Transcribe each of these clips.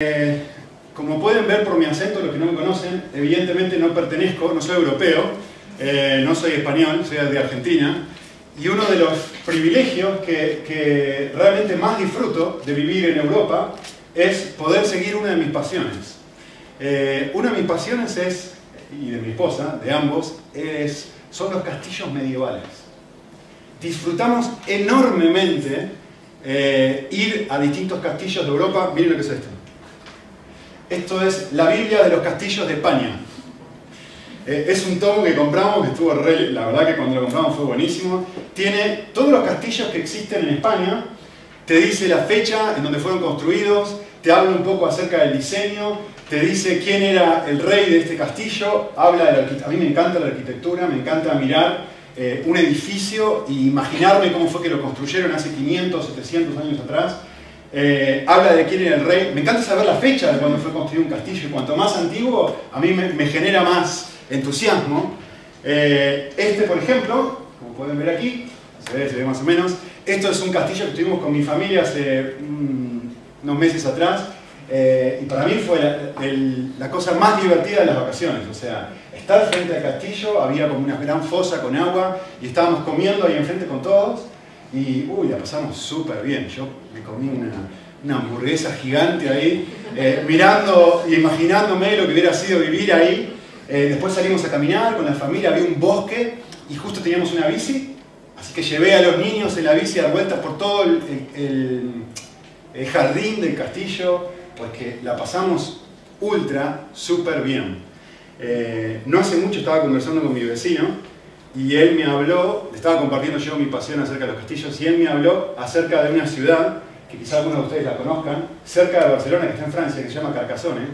Eh, como pueden ver por mi acento, los que no me conocen, evidentemente no pertenezco, no soy europeo, eh, no soy español, soy de Argentina. Y uno de los privilegios que, realmente más disfruto de vivir en Europa es poder seguir una de mis pasiones. Eh, una de mis pasiones es, y de mi esposa, de ambos, son los castillos medievales. Disfrutamos enormemente ir a distintos castillos de Europa. Miren lo que es esto. Esto es la Biblia de los castillos de España. Eh, es un tomo que compramos, que estuvo re, la verdad que cuando lo compramos fue buenísimo. Tiene todos los castillos que existen en España, te dice la fecha en donde fueron construidos, te habla un poco acerca del diseño, te dice quién era el rey de este castillo, habla de la. A mí me encanta la arquitectura, me encanta mirar eh, un edificio e imaginarme cómo fue que lo construyeron hace 500, 700 años atrás. Eh, habla de quién era el rey. Me encanta saber la fecha de cuando fue construido un castillo y cuanto más antiguo, a mí me, genera más entusiasmo. Eh, este, por ejemplo, como pueden ver aquí, se ve, se ve más o menos, esto es un castillo que tuvimos con mi familia hace mm, unos meses atrás eh, y para mí fue la, cosa más divertida de las vacaciones. O sea, estar frente al castillo, había como una gran fosa con agua y estábamos comiendo ahí enfrente con todos y, uy, la pasamos súper bien. Yo me comí una, hamburguesa gigante ahí, eh, mirando imaginándome lo que hubiera sido vivir ahí. Eh, después salimos a caminar con la familia, había un bosque y justo teníamos una bici. Así que llevé a los niños en la bici a dar vueltas por todo el, jardín del castillo, pues que la pasamos ultra, súper bien. Eh, no hace mucho estaba conversando con mi vecino y él me habló, estaba compartiendo yo mi pasión acerca de los castillos, y él me habló acerca de una ciudad, que quizá algunos de ustedes la conozcan, cerca de Barcelona, que está en Francia, que se llama Carcassonne,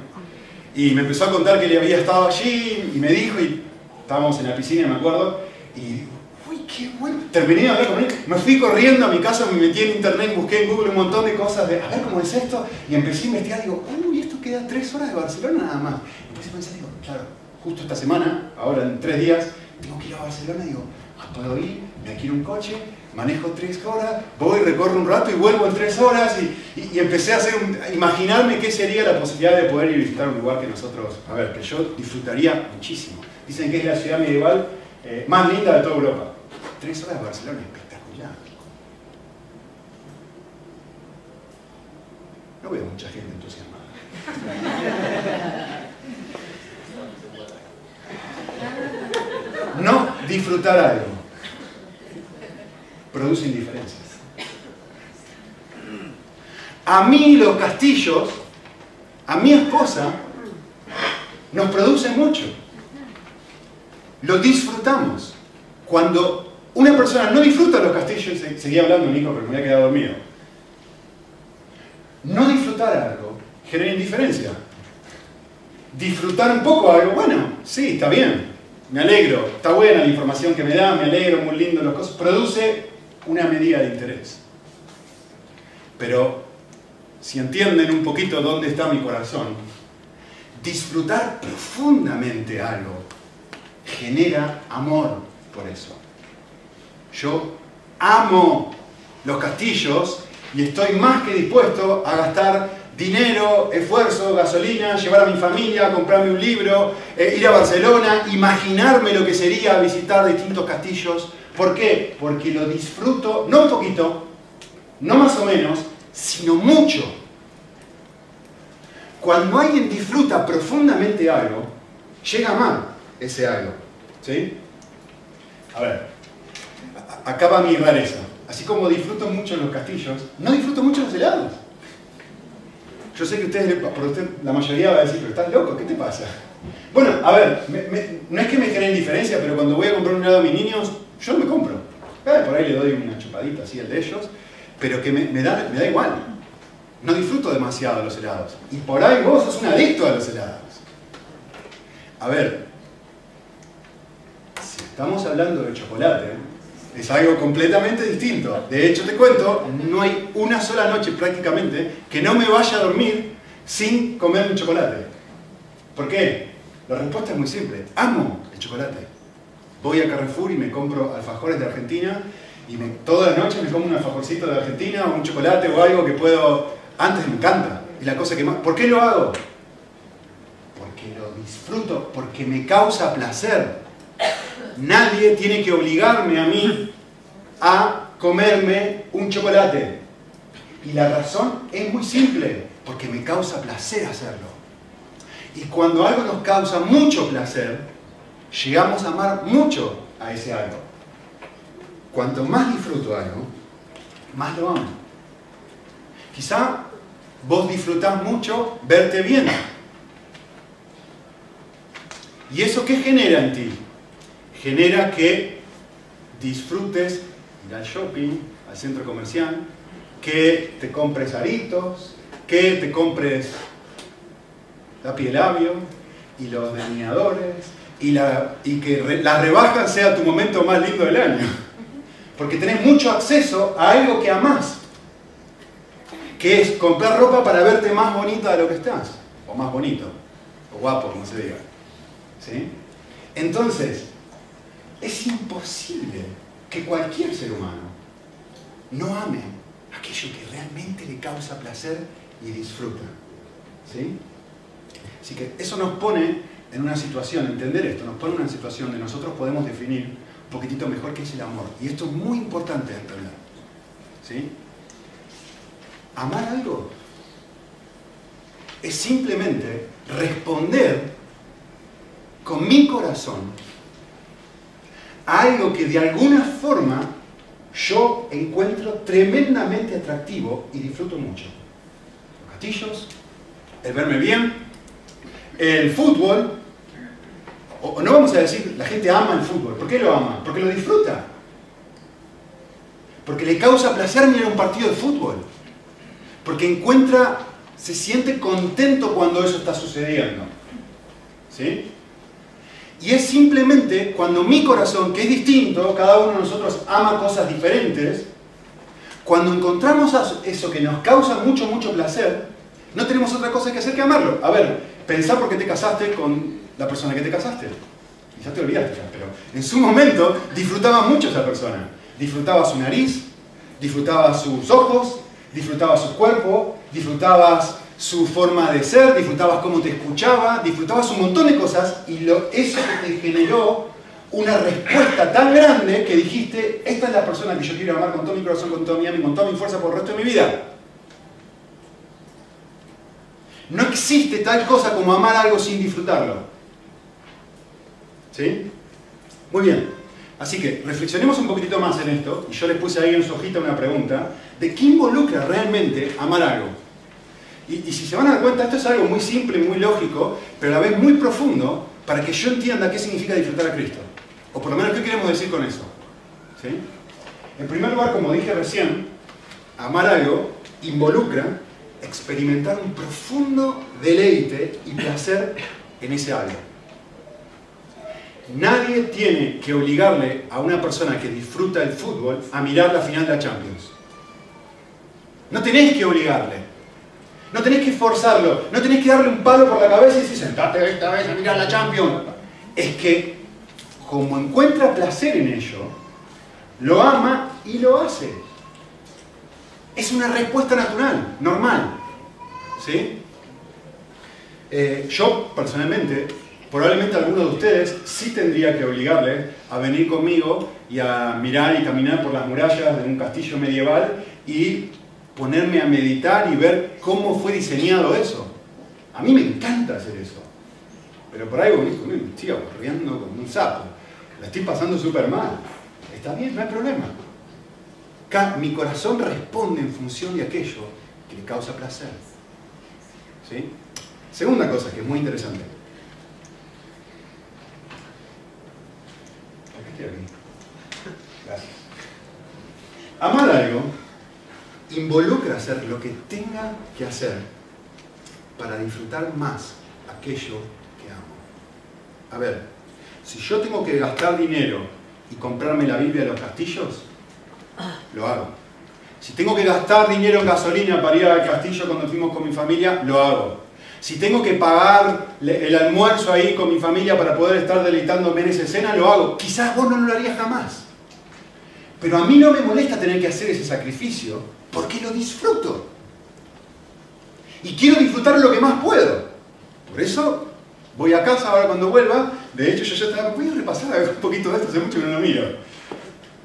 y me empezó a contar que él había estado allí, y me dijo, y estábamos en la piscina, me acuerdo, y uy, qué bueno, terminé de hablar con él, me fui corriendo a mi casa, me metí en internet, busqué en Google un montón de cosas, de a ver cómo es esto, y empecé a investigar, digo, uy, esto queda tres horas de Barcelona nada más. Empecé a pensar, digo, claro, justo esta semana, ahora en tres días, tengo que ir a Barcelona, digo, ah, puedo ir, me adquiero un coche, manejo tres horas, voy, recorro un rato y vuelvo en tres horas y, empecé a hacer imaginarme qué sería la posibilidad de poder ir a visitar un lugar que nosotros, a ver, que yo disfrutaría muchísimo. Dicen que es la ciudad medieval eh, más linda de toda Europa. Tres horas de Barcelona, espectacular. No veo mucha gente entusiasmada. Disfrutar algo produce indiferencias. A mí los castillos, a mi esposa, nos producen mucho. Lo disfrutamos. Cuando una persona no disfruta los castillos, seguía hablando Nico, pero me había quedado dormido. No disfrutar algo genera indiferencia. Disfrutar un poco algo, bueno, sí, está bien, me alegro, está buena la información que me da, me alegro, muy lindo las cosas, produce una medida de interés. Pero si entienden un poquito dónde está mi corazón, disfrutar profundamente algo genera amor por eso. Yo amo los castillos y estoy más que dispuesto a gastar dinero, esfuerzo, gasolina, llevar a mi familia, comprarme un libro, eh, ir a Barcelona, imaginarme lo que sería visitar distintos castillos. ¿Por qué? Porque lo disfruto, no un poquito, no más o menos, sino mucho. Cuando alguien disfruta profundamente algo, llega a ese algo. ¿Sí? A ver, acá va mi rareza. Así como disfruto mucho los castillos, no disfruto mucho los helados. Yo sé que ustedes, la mayoría va a decir, pero estás loco, ¿qué te pasa? Bueno, a ver, no es que me genere indiferencia, pero cuando voy a comprar un helado a mis niños, yo no me compro. Eh, por ahí le doy una chupadita así al de ellos, pero que me, da, me da igual. No disfruto demasiado de los helados. Y por ahí vos sos un adicto a los helados. A ver, si estamos hablando de chocolate, es algo completamente distinto. De hecho, te cuento, no hay una sola noche prácticamente que no me vaya a dormir sin comer un chocolate. ¿Por qué? La respuesta es muy simple. Amo el chocolate. Voy a Carrefour y me compro alfajores de Argentina y me, toda la noche me como un alfajorcito de Argentina o un chocolate o algo que puedo... Antes me encanta. Y la cosa que más... ¿Por qué lo hago? Porque lo disfruto, porque me causa placer. Nadie tiene que obligarme a mí a comerme un chocolate. Y la razón es muy simple, porque me causa placer hacerlo. Y cuando algo nos causa mucho placer, llegamos a amar mucho a ese algo. Cuanto más disfruto algo, más lo amo. Quizá vos disfrutás mucho verte bien. ¿Y eso qué genera en ti? Genera que disfrutes ir al shopping, al centro comercial, que te compres aritos, que te compres la piel labio y los delineadores y, la, y que la rebaja sea tu momento más lindo del año. Porque tenés mucho acceso a algo que amás, que es comprar ropa para verte más bonita de lo que estás, o más bonito, o guapo, como se diga. ¿Sí? Entonces, es imposible que cualquier ser humano no ame aquello que realmente le causa placer y disfruta. ¿Sí? Así que eso nos pone en una situación, entender esto, nos pone en una situación de nosotros podemos definir un poquitito mejor qué es el amor. Y esto es muy importante de entender. ¿Sí? Amar algo es simplemente responder con mi corazón algo que de alguna forma yo encuentro tremendamente atractivo y disfruto mucho. Los castillos, el verme bien, el fútbol, o no vamos a decir, la gente ama el fútbol. ¿Por qué lo ama? Porque lo disfruta. Porque le causa placer mirar un partido de fútbol. Porque encuentra, se siente contento cuando eso está sucediendo. ¿Sí? Y es simplemente cuando mi corazón, que es distinto, cada uno de nosotros ama cosas diferentes, cuando encontramos eso que nos causa mucho, mucho placer, no tenemos otra cosa que hacer que amarlo. A ver, pensá por qué te casaste con la persona que te casaste. Y ya te olvidaste, pero en su momento disfrutaba mucho esa persona. Disfrutaba su nariz, disfrutaba sus ojos, disfrutaba su cuerpo, disfrutabas su forma de ser, disfrutabas cómo te escuchaba, disfrutabas un montón de cosas y lo, eso que te generó una respuesta tan grande que dijiste, esta es la persona que yo quiero amar con todo mi corazón, con toda mi alma y con toda mi fuerza por el resto de mi vida. No existe tal cosa como amar algo sin disfrutarlo. ¿Sí? Muy bien. Así que reflexionemos un poquitito más en esto, y yo les puse ahí en su hojita una pregunta, de qué involucra realmente amar algo. Y, si se van a dar cuenta, esto es algo muy simple, muy lógico, pero a la vez muy profundo, para que yo entienda qué significa disfrutar a Cristo. O por lo menos qué queremos decir con eso. En primer lugar, como dije recién, amar algo involucra experimentar un profundo deleite y placer en ese algo. Nadie tiene que obligarle a una persona que disfruta el fútbol a mirar la final de la Champions. No tenés que obligarle. No tenés que forzarlo. No tenés que darle un palo por la cabeza y decir, sentate esta vez a mirar la Champions. Es que, como encuentra placer en ello, lo ama y lo hace. Es una respuesta natural, normal. ¿Sí? Eh, yo, personalmente, probablemente alguno de ustedes sí tendría que obligarle a venir conmigo y a mirar y caminar por las murallas de un castillo medieval y ponerme a meditar y ver cómo fue diseñado eso. A mí me encanta hacer eso. Pero por ahí me estoy aburriendo como un sapo. La estoy pasando súper mal. Está bien, no hay problema. Mi corazón responde en función de aquello que le causa placer. ¿Sí? Segunda cosa que es muy interesante. Gracias. Amar algo involucra hacer lo que tenga que hacer para disfrutar más aquello que amo. A ver, si yo tengo que gastar dinero y comprarme la Biblia de los castillos, lo hago. Si tengo que gastar dinero en gasolina para ir al castillo cuando fuimos con mi familia, lo hago. Si tengo que pagar el almuerzo ahí con mi familia para poder estar deleitándome en esa escena, lo hago. Quizás vos no lo harías jamás. Pero a mí no me molesta tener que hacer ese sacrificio porque lo disfruto. Y quiero disfrutar lo que más puedo. Por eso voy a casa ahora cuando vuelva. De hecho, yo ya estaba, voy a repasar un poquito de esto, hace mucho que no lo miro.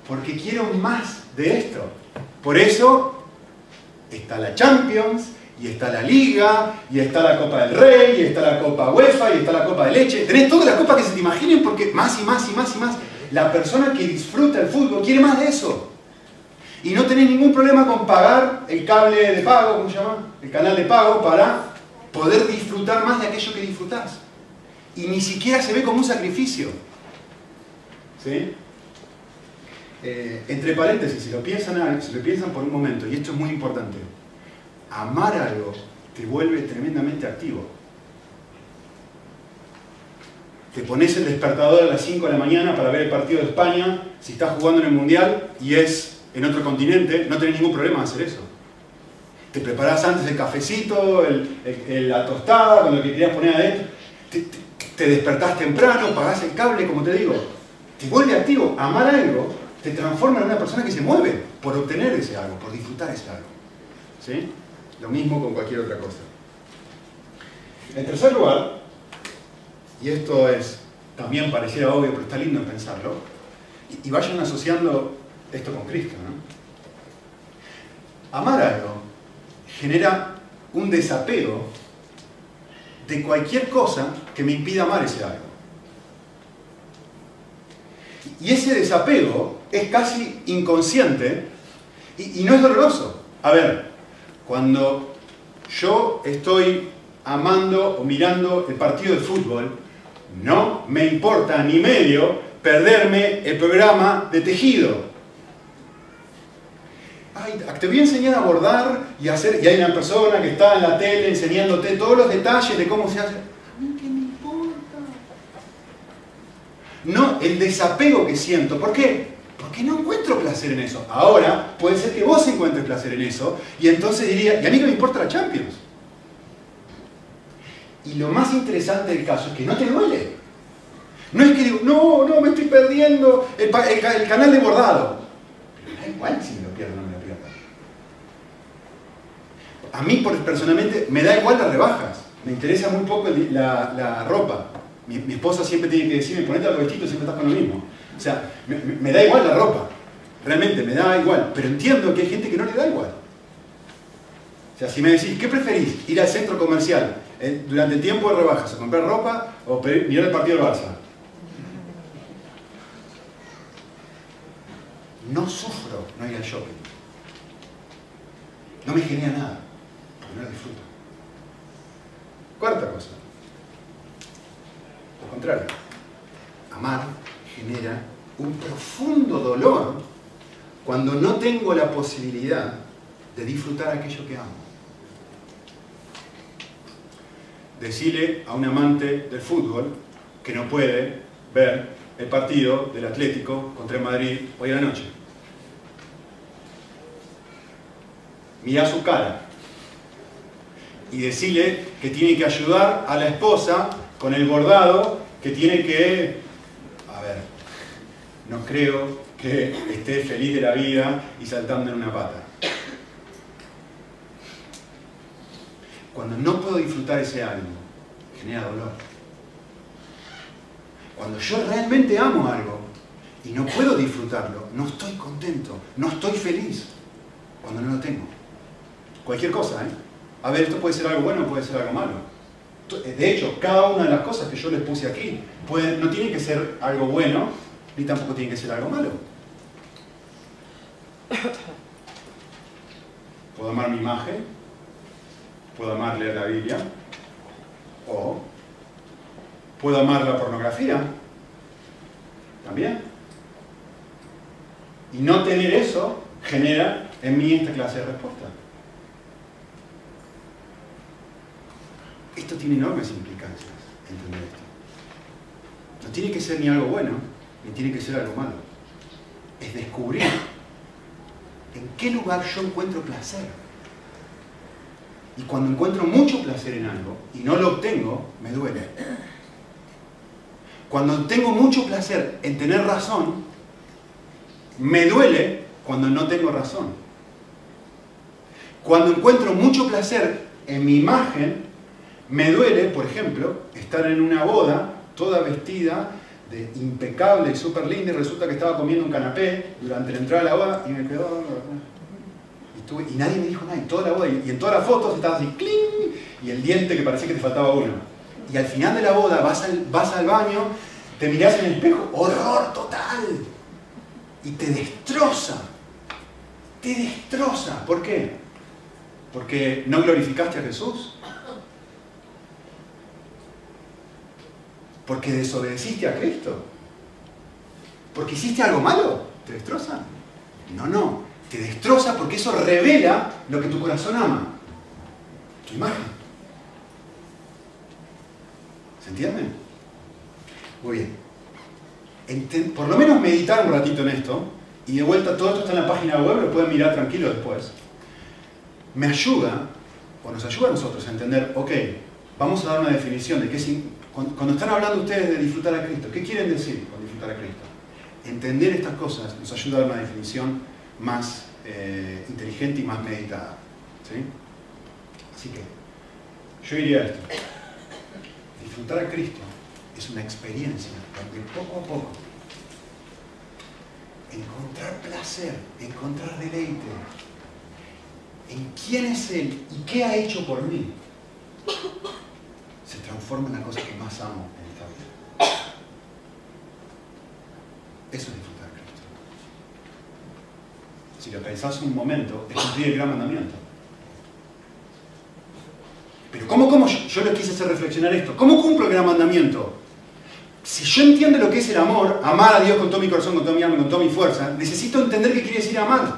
Porque quiero más de esto. Por eso está la Champions, y está la Liga, y está la Copa del Rey, y está la Copa UEFA, y está la Copa de Leche. Tenés todas las copas que se te imaginen porque más y más y más y más. La persona que disfruta el fútbol quiere más de eso. Y no tenés ningún problema con pagar el cable de pago, ¿cómo se llama? El canal de pago para poder disfrutar más de aquello que disfrutás. Y ni siquiera se ve como un sacrificio. ¿Sí? Eh, entre paréntesis, si lo, piensan, si lo piensan por un momento, y esto es muy importante, amar algo te vuelve tremendamente activo. Te pones el despertador a las 5 de la mañana para ver el partido de España, si estás jugando en el Mundial y es en otro continente, no tenés ningún problema hacer eso. Te preparás antes el cafecito, la tostada, con lo que querías poner adentro. Te, te despertás temprano, pagás el cable, como te digo. Te vuelve activo. Amar algo te transforma en una persona que se mueve por obtener ese algo, por disfrutar ese algo. ¿Sí? Lo mismo con cualquier otra cosa. En tercer lugar, y esto es también pareciera obvio, pero está lindo en pensarlo, y, vayan asociando esto con Cristo. Amar algo genera un desapego de cualquier cosa que me impida amar ese algo. Y ese desapego es casi inconsciente y, y no es doloroso. A ver, cuando yo estoy amando o mirando el partido de fútbol, no me importa ni medio perderme el programa de tejido. Ay, te voy a enseñar a bordar y hacer, y hay una persona que está en la tele enseñándote todos los detalles de cómo se hace. A mí qué me importa. No, el desapego que siento. ¿Por qué? Porque no encuentro placer en eso. Ahora, puede ser que vos encuentres placer en eso, y entonces diría, ¿y a mí no me importa la Champions? Y lo más interesante del caso es que no te duele. No es que digo, no, no, me estoy perdiendo el, canal de bordado. Igual si me lo pierdo o no me lo pierdo. A mí personalmente me da igual las rebajas. Me interesa muy poco la, ropa. Mi, mi, esposa siempre tiene que decirme, ponete algo vestido, siempre estás con lo mismo. O sea, me, da igual la ropa, realmente me da igual, pero entiendo que hay gente que no le da igual. O sea, si me decís, ¿qué preferís? ¿Ir al centro comercial eh, durante el tiempo de rebajas a comprar ropa o mirar el partido del Barça? No sufro no ir al shopping. No me genera nada, porque no lo disfruto. Cuarta cosa. Al contrario, amar genera un profundo dolor cuando no tengo la posibilidad de disfrutar aquello que amo. Decirle a un amante del fútbol que no puede ver el partido del Atlético contra el Madrid hoy a la noche. Mira su cara y decirle que tiene que ayudar a la esposa con el bordado que tiene que no creo que esté feliz de la vida y saltando en una pata. Cuando no puedo disfrutar ese algo, genera dolor. Cuando yo realmente amo algo y no puedo disfrutarlo, no estoy contento, no estoy feliz cuando no lo tengo. Cualquier cosa, ¿eh? A ver, esto puede ser algo bueno o puede ser algo malo. De hecho, cada una de las cosas que yo les puse aquí no tiene que ser algo bueno ni tampoco tiene que ser algo malo. Puedo amar mi imagen, puedo amar leer la Biblia, o puedo amar la pornografía, también. Y no tener eso genera en mí esta clase de respuesta. Esto tiene enormes implicancias, entender esto. No tiene que ser ni algo bueno, ni tiene que ser algo malo. Es descubrir en qué lugar yo encuentro placer. Y cuando encuentro mucho placer en algo y no lo obtengo, me duele. Cuando tengo mucho placer en tener razón, me duele cuando no tengo razón. Cuando encuentro mucho placer en mi imagen, me duele, por ejemplo, estar en una boda toda vestida de impecable y súper linda y resulta que estaba comiendo un canapé durante la entrada de la boda y me quedó... Y, nadie me dijo nada, y toda la boda, y, en todas las fotos estaba así, ¡cling! Y el diente que parecía que te faltaba uno. Y al final de la boda vas al, vas al baño, te mirás en el espejo, horror total. Y te destroza. Te destroza. ¿Por qué? Porque no glorificaste a Jesús. Porque desobedeciste a Cristo. Porque hiciste algo malo. ¿Te destroza? No, no. Te destroza porque eso revela lo que tu corazón ama. Tu imagen. ¿Se entiende? Muy bien. por lo menos meditar un ratito en esto. Y de vuelta, todo esto está en la página web, lo pueden mirar tranquilo después. Me ayuda, o nos ayuda a nosotros a entender, ok, vamos a dar una definición de qué cuando, están hablando ustedes de disfrutar a Cristo, ¿qué quieren decir con disfrutar a Cristo? Entender estas cosas nos ayuda a dar una definición más eh, inteligente y más meditada. ¿sí? Así que yo diría esto. Disfrutar a Cristo es una experiencia donde poco a poco encontrar placer, encontrar deleite en quién es Él y qué ha hecho por mí se transforma en la cosa que más amo en esta vida. Eso es disfrutar de Cristo. Si lo pensás un momento, es cumplir el gran mandamiento. Pero ¿cómo, cómo yo, yo les quise hacer reflexionar esto? ¿Cómo cumplo el gran mandamiento? Si yo entiendo lo que es el amor, amar a Dios con todo mi corazón, con toda mi alma, con toda mi fuerza, necesito entender qué quiere decir amar.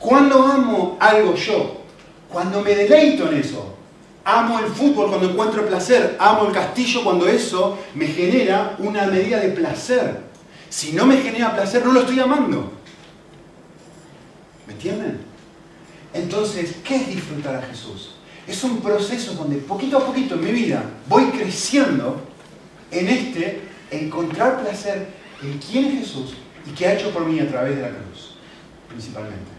¿Cuándo amo algo yo? Cuando me deleito en eso. Amo el fútbol cuando encuentro placer. Amo el castillo cuando eso me genera una medida de placer. Si no me genera placer, no lo estoy amando. ¿Me entienden? Entonces, ¿qué es disfrutar a Jesús? Es un proceso donde poquito a poquito en mi vida voy creciendo en este encontrar placer en quién es Jesús y qué ha hecho por mí a través de la cruz, principalmente.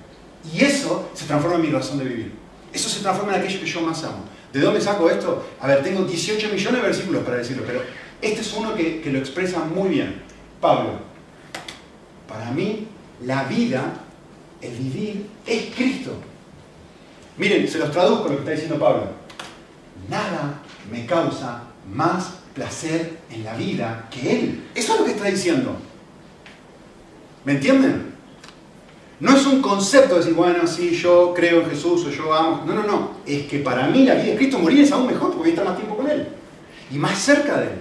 Y eso se transforma en mi razón de vivir. Eso se transforma en aquello que yo más amo. ¿De dónde saco esto? A ver, tengo 18 millones de versículos para decirlo, pero este es uno que, lo expresa muy bien. Pablo, para mí la vida, el vivir, es Cristo. Miren, se los traduzco lo que está diciendo Pablo. Nada me causa más placer en la vida que Él. Eso es lo que está diciendo. ¿Me entienden? No es un concepto de decir, bueno, sí, yo creo en Jesús o yo amo. No, no, no. Es que para mí la vida de Cristo morir es aún mejor porque voy a estar más tiempo con Él. Y más cerca de Él.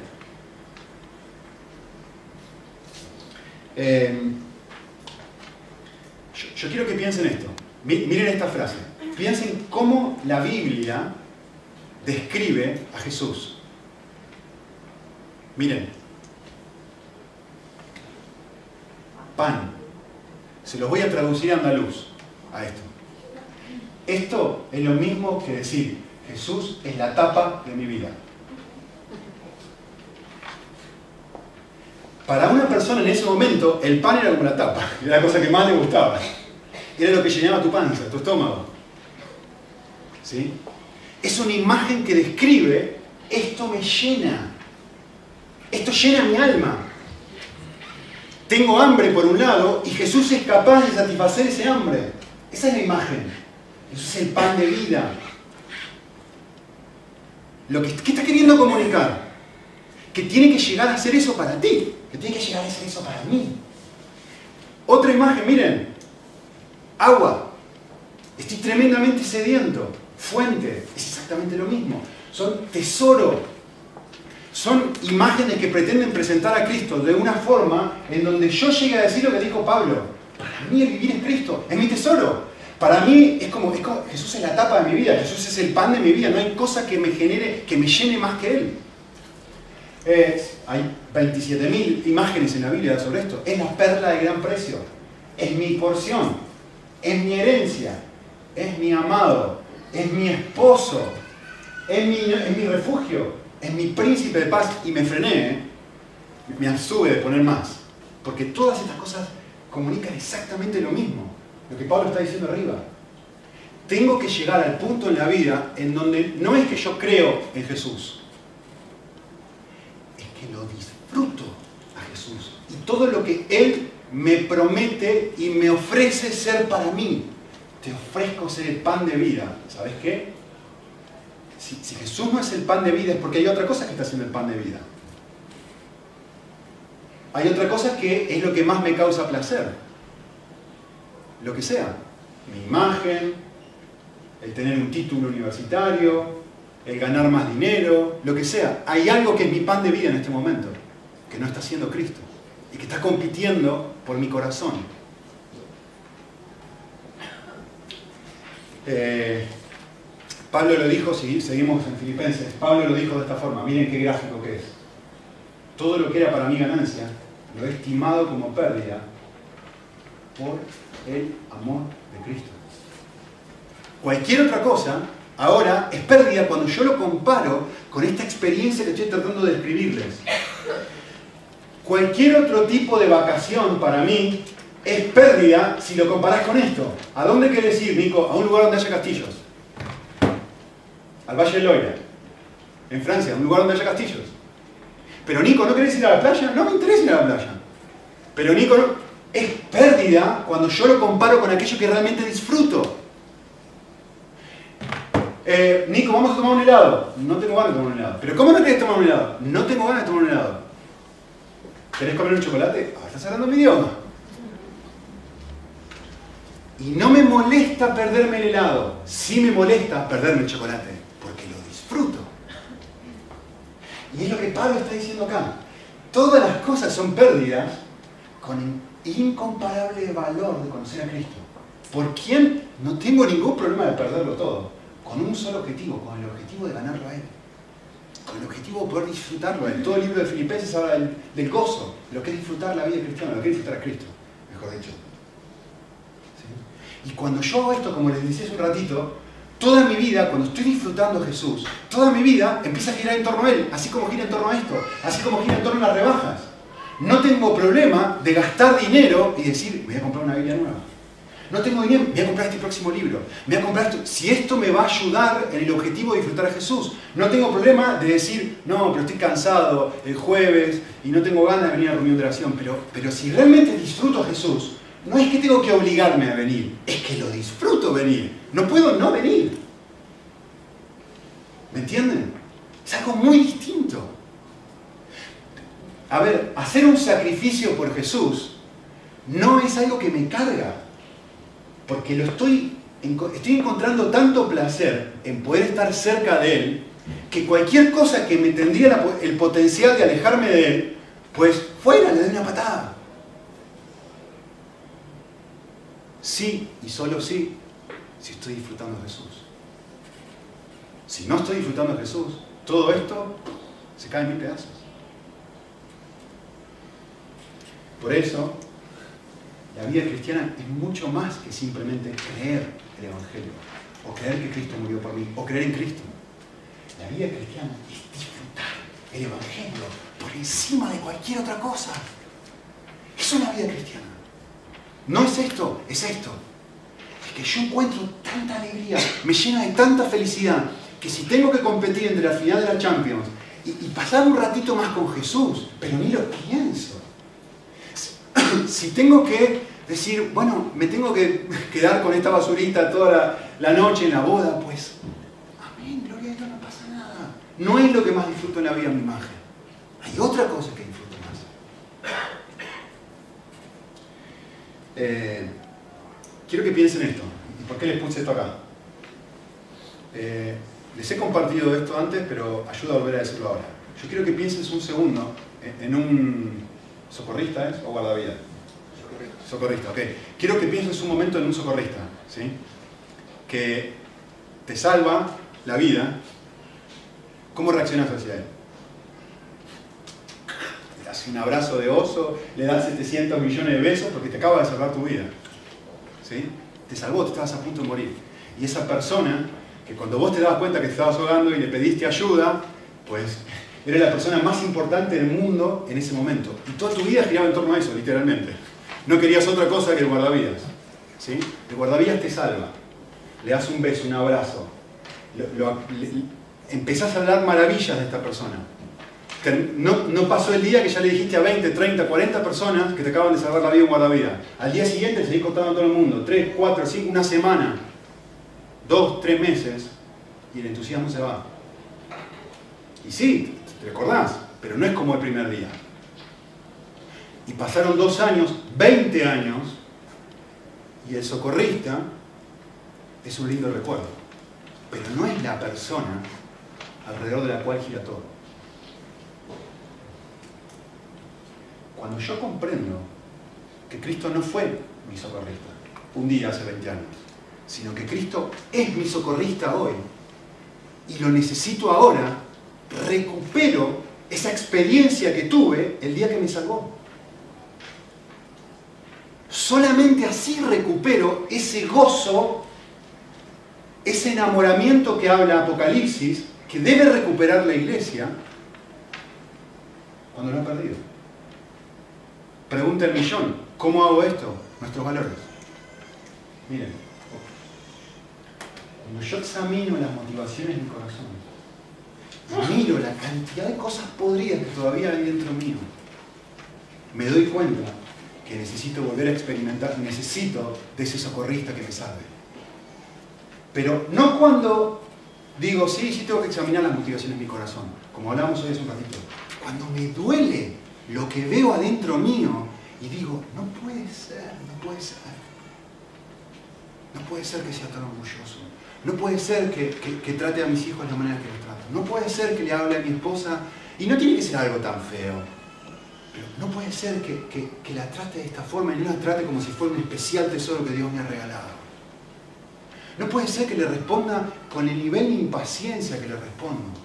Eh, yo, quiero que piensen esto. Miren esta frase. Piensen cómo la Biblia describe a Jesús. Miren. Pan se los voy a traducir a andaluz a esto. Esto es lo mismo que decir, Jesús es la tapa de mi vida. Para una persona en ese momento, el pan era como la tapa, era la cosa que más le gustaba. Era lo que llenaba tu panza, tu estómago. ¿Sí? Es una imagen que describe, esto me llena, esto llena mi alma. Tengo hambre por un lado y Jesús es capaz de satisfacer ese hambre. Esa es la imagen. Jesús es el pan de vida. Lo que, ¿Qué está queriendo comunicar? Que tiene que llegar a ser eso para ti. Que tiene que llegar a ser eso para mí. Otra imagen, miren. Agua. Estoy tremendamente sediento. Fuente. Es exactamente lo mismo. Son tesoro son imágenes que pretenden presentar a Cristo de una forma en donde yo llegue a decir lo que dijo Pablo. Para mí el vivir es Cristo, es mi tesoro. Para mí es como, Jesús es la tapa de mi vida, Jesús es el pan de mi vida, no hay cosa que me genere, que me llene más que Él. hay 27.000 imágenes en la Biblia sobre esto. Es la perla de gran precio, es mi porción, es mi herencia, es mi amado, es mi esposo, es es mi refugio, es mi príncipe de paz y me frené, me abstuve de poner más. Porque todas estas cosas comunican exactamente lo mismo, lo que Pablo está diciendo arriba. tengo que llegar al punto en la vida en donde no es que yo creo en Jesús, es que lo disfruto a Jesús. Y todo lo que Él me promete y me ofrece ser para mí. Te ofrezco ser el pan de vida. ¿Sabes qué? Si, Jesús no es el pan de vida es porque hay otra cosa que está haciendo el pan de vida. Hay otra cosa que es lo que más me causa placer. Lo que sea. Mi imagen, el tener un título universitario, el ganar más dinero, lo que sea. Hay algo que es mi pan de vida en este momento, que no está siendo Cristo y que está compitiendo por mi corazón. Eh, Pablo lo dijo, si seguimos en Filipenses, Pablo lo dijo de esta forma, miren qué gráfico que es. Todo lo que era para mi ganancia, lo he estimado como pérdida por el amor de Cristo. Cualquier otra cosa ahora es pérdida cuando yo lo comparo con esta experiencia que estoy tratando de describirles. Cualquier otro tipo de vacación para mí es pérdida si lo comparás con esto. ¿A dónde quieres ir, Nico? A un lugar donde haya castillos. Al Valle de Loira. En Francia, un lugar donde haya castillos. Pero Nico, ¿no querés ir a la playa? No me interesa ir a la playa. Pero Nico, es pérdida cuando yo lo comparo con aquello que realmente disfruto. Eh, Nico, vamos a tomar un helado. No tengo ganas de tomar un helado. ¿Pero cómo no querés tomar un helado? No tengo ganas de tomar un helado. ¿Querés comer un chocolate? Ah, estás hablando mi idioma. Y no me molesta perderme el helado. Sí me molesta perderme el chocolate, porque lo disfruto. Y es lo que Pablo está diciendo acá. Todas las cosas son pérdidas con incomparable valor de conocer a Cristo. ¿Por quién? No tengo ningún problema de perderlo todo con un solo objetivo, con el objetivo de ganarlo a Él. Con el objetivo de poder disfrutarlo. En todo el libro de Filipenses habla del, gozo, lo que es disfrutar la vida cristiana, lo que es disfrutar a Cristo, mejor dicho. Y cuando yo hago esto, como les decía hace un ratito, toda mi vida, cuando estoy disfrutando a Jesús, toda mi vida empieza a girar en torno a Él, así como gira en torno a esto, así como gira en torno a las rebajas. No tengo problema de gastar dinero y decir, voy a comprar una Biblia nueva no tengo dinero, voy a comprar este próximo libro. Voy a comprar esto. Si esto me va a ayudar en el objetivo de disfrutar a Jesús, no tengo problema de decir, no, pero estoy cansado el jueves y no tengo ganas de venir a la reunión de oración. Pero, pero si realmente disfruto a Jesús, no es que tengo que obligarme a venir, es que lo disfruto venir. No puedo no venir. ¿Me entienden? Es algo muy distinto. A ver, hacer un sacrificio por Jesús no es algo que me carga porque lo estoy, estoy encontrando tanto placer en poder estar cerca de Él, que cualquier cosa que me tendría el potencial de alejarme de Él, pues fuera, le doy una patada. Sí y solo sí, si estoy disfrutando de Jesús. Si no estoy disfrutando de Jesús, todo esto se cae en mil pedazos. Por eso, la vida cristiana es mucho más que simplemente creer el Evangelio, o creer que Cristo murió por mí, o creer en Cristo. La vida cristiana es disfrutar el Evangelio por encima de cualquier otra cosa. Es la vida cristiana. No es esto, es esto. Es que yo encuentro tanta alegría, me llena de tanta felicidad, que si tengo que competir entre la final de la Champions y, pasar un ratito más con Jesús, pero ni lo pienso si tengo que decir, bueno, me tengo que quedar con esta basurita toda la, noche en la boda, pues, amén, gloria a Dios, no pasa nada. No es lo que más disfruto en la vida mi imagen. Hay otra cosa que disfruto más. Eh, quiero que piensen esto. ¿Y por qué les puse esto acá? Eh, les he compartido esto antes, pero ayuda a volver a decirlo ahora. Yo quiero que pienses un segundo en un socorrista, ¿es? O guardavidas Socorrista, ok. Quiero que pienses un momento en un socorrista, ¿sí? Que te salva la vida. ¿Cómo reaccionas hacia él? Un abrazo de oso, le das 700 millones de besos porque te acaba de salvar tu vida. ¿Sí? Te salvó, te estabas a punto de morir. Y esa persona, que cuando vos te dabas cuenta que te estabas ahogando y le pediste ayuda, pues era la persona más importante del mundo en ese momento. Y toda tu vida giraba en torno a eso, literalmente. No querías otra cosa que el guardavidas. ¿sí? El guardavidas te salva. le das un beso, un abrazo, empezás a hablar maravillas de esta persona. No, pasó el día que ya le dijiste a 20, 30, 40 personas que te acaban de salvar la vida en guardavida. Al día siguiente seguís contando a todo el mundo. 3, 4, 5, una semana. 2, 3 meses. Y el entusiasmo se va. Y sí, te recordás, pero no es como el primer día. Y pasaron dos años, 20 años, y el socorrista es un lindo recuerdo. Pero no es la persona alrededor de la cual gira todo. Cuando yo comprendo que Cristo no fue mi socorrista un día hace 20 años, sino que Cristo es mi socorrista hoy y lo necesito ahora, recupero esa experiencia que tuve el día que me salvó. Solamente así recupero ese gozo, ese enamoramiento que habla Apocalipsis, que debe recuperar la iglesia cuando lo ha perdido. Pregunta el millón, ¿cómo hago esto? Nuestros valores. Miren, cuando yo examino las motivaciones de mi corazón, miro la cantidad de cosas podridas que todavía hay dentro mío, me doy cuenta que necesito volver a experimentar, necesito de ese socorrista que me salve. Pero no cuando digo, sí, sí tengo que examinar las motivaciones de mi corazón, como hablamos hoy hace un ratito. Cuando me duele lo que veo adentro mío y digo, no puede ser, no puede ser. No puede ser que sea tan orgulloso. No puede ser que, que trate a mis hijos de la manera que los trato. No puede ser que le hable a mi esposa y no tiene que ser algo tan feo pero no puede ser que, la trate de esta forma y no la trate como si fuera un especial tesoro que Dios me ha regalado. No puede ser que le responda con el nivel de impaciencia que le respondo.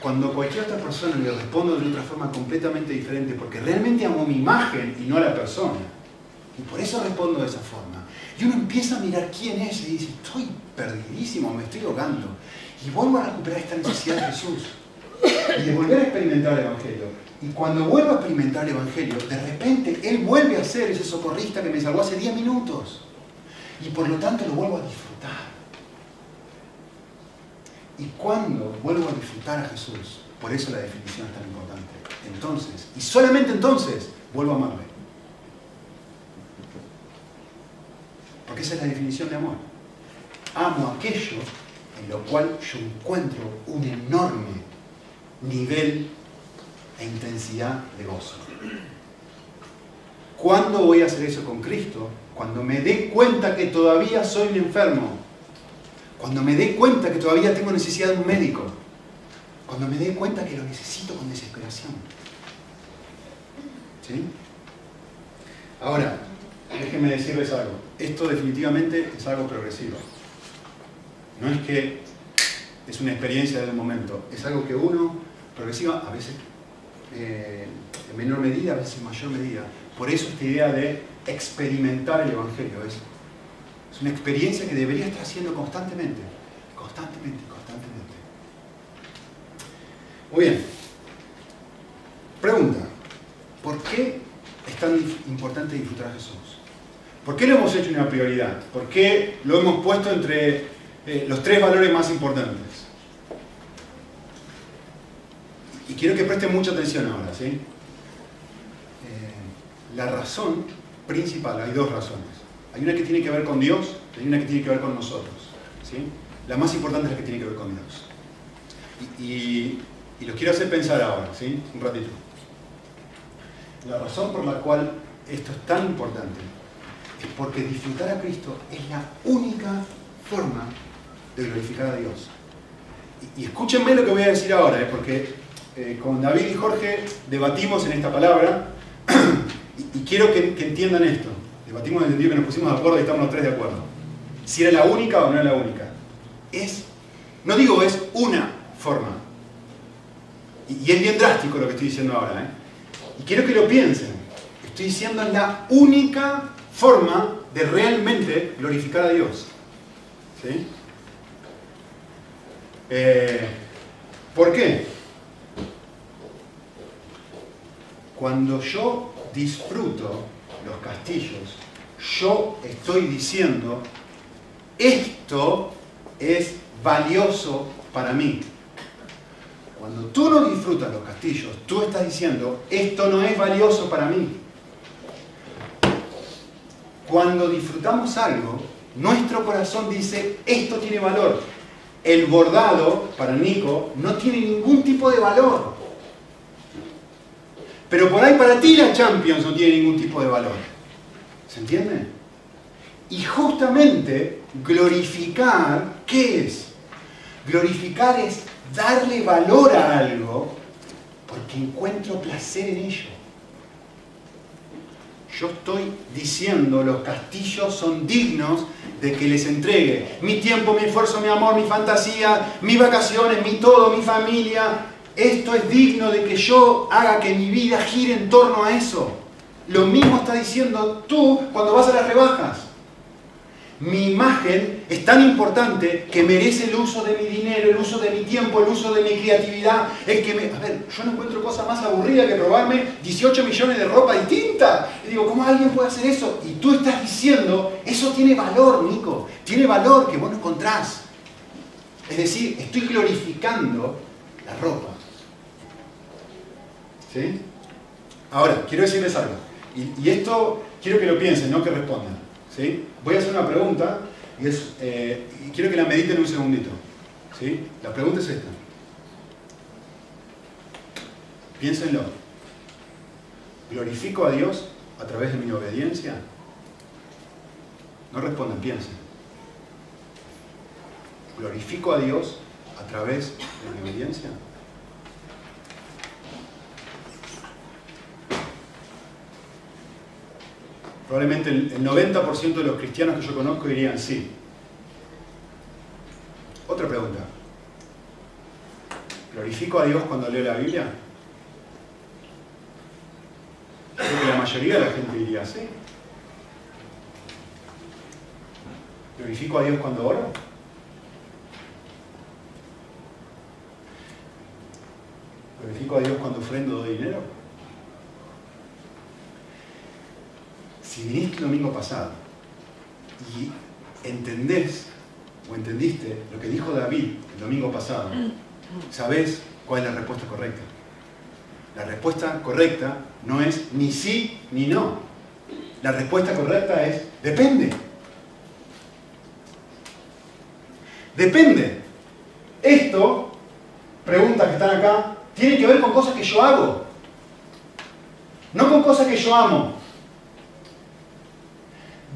Cuando cualquier otra persona le respondo de otra forma completamente diferente, porque realmente amo mi imagen y no a la persona. Y por eso respondo de esa forma. Y uno empieza a mirar quién es y dice, estoy perdidísimo, me estoy ahogando. Y vuelvo a recuperar esta necesidad de Jesús. Y de volver a experimentar el Evangelio. Y cuando vuelvo a experimentar el Evangelio, de repente Él vuelve a ser ese socorrista que me salvó hace 10 minutos. Y por lo tanto lo vuelvo a disfrutar. Y cuando vuelvo a disfrutar a Jesús, por eso la definición es tan importante. Entonces, y solamente entonces, vuelvo a amarle. Porque esa es la definición de amor. Amo aquello en lo cual yo encuentro un enorme nivel e intensidad de gozo. ¿Cuándo voy a hacer eso con Cristo? Cuando me dé cuenta que todavía soy un enfermo. Cuando me dé cuenta que todavía tengo necesidad de un médico. Cuando me dé cuenta que lo necesito con desesperación. ¿Sí? Ahora, déjenme decirles algo. Esto definitivamente es algo progresivo. No es que es una experiencia del momento. Es algo que uno, progresiva, a veces eh, en menor medida, a veces en mayor medida. Por eso esta idea de experimentar el Evangelio es, es una experiencia que debería estar haciendo constantemente, constantemente, constantemente. Muy bien. Pregunta, ¿por qué es tan importante disfrutar a Jesús? ¿Por qué lo hemos hecho una prioridad? ¿Por qué lo hemos puesto entre eh, los tres valores más importantes? Y quiero que presten mucha atención ahora, ¿sí? Eh, la razón principal, hay dos razones. Hay una que tiene que ver con Dios hay una que tiene que ver con nosotros. ¿sí? La más importante es la que tiene que ver con Dios. Y, y, los quiero hacer pensar ahora, ¿sí? Un ratito. La razón por la cual esto es tan importante es porque disfrutar a Cristo es la única forma de glorificar a Dios. Y, escúchenme lo que voy a decir ahora, ¿eh? porque eh, con David y Jorge debatimos en esta palabra y, quiero que, entiendan esto. Debatimos en el sentido que nos pusimos de acuerdo y estamos los tres de acuerdo. Si era la única o no era la única. Es, no digo es una forma. Y, es bien drástico lo que estoy diciendo ahora. ¿eh? Y quiero que lo piensen. Estoy diciendo es la única forma de realmente glorificar a Dios. ¿Sí? Eh, ¿Por qué? Cuando yo disfruto los castillos, yo estoy diciendo esto es valioso para mí. Cuando tú no disfrutas los castillos, tú estás diciendo, esto no es valioso para mí. Cuando disfrutamos algo, nuestro corazón dice, esto tiene valor. El bordado, para Nico, no tiene ningún tipo de valor. Pero por ahí para ti la Champions no tiene ningún tipo de valor. ¿Se entiende? Y justamente glorificar, ¿qué es? Glorificar es darle valor a algo porque encuentro placer en ello. Yo estoy diciendo los castillos son dignos de que les entregue mi tiempo, mi esfuerzo, mi amor, mi fantasía, mis vacaciones, mi todo, mi familia. Esto es digno de que yo haga que mi vida gire en torno a eso. Lo mismo está diciendo tú cuando vas a las rebajas mi imagen es tan importante que merece el uso de mi dinero, el uso de mi tiempo, el uso de mi creatividad. El que. A ver, yo no encuentro cosa más aburrida que probarme 18 millones de ropa distinta. Y digo, ¿cómo alguien puede hacer eso? Y tú estás diciendo, eso tiene valor, Nico. Tiene valor que vos no encontrás. Es decir, estoy glorificando la ropa. ¿Sí? Ahora, quiero decirles algo. Y, esto quiero que lo piensen, no que respondan. Voy a hacer una pregunta eh, y, quiero que la mediten un segundito. ¿sí? La pregunta es esta. Piénsenlo. ¿Glorifico a Dios a través de mi obediencia? No respondan, piensen. ¿Glorifico a Dios a través de mi obediencia? Probablemente el 90% de los cristianos que yo conozco dirían sí. Otra pregunta. ¿Glorifico a Dios cuando leo la Biblia? Creo que la mayoría de la gente diría sí. ¿Glorifico a Dios cuando oro? ¿Glorifico a Dios cuando ofrendo dinero? Si viniste el domingo pasado y entendés o entendiste lo que dijo David el domingo pasado, sabés cuál es la respuesta correcta. La respuesta correcta no es ni sí ni no. La respuesta correcta es depende. Depende. Esto, preguntas que están acá, tiene que ver con cosas que yo hago. No con cosas que yo amo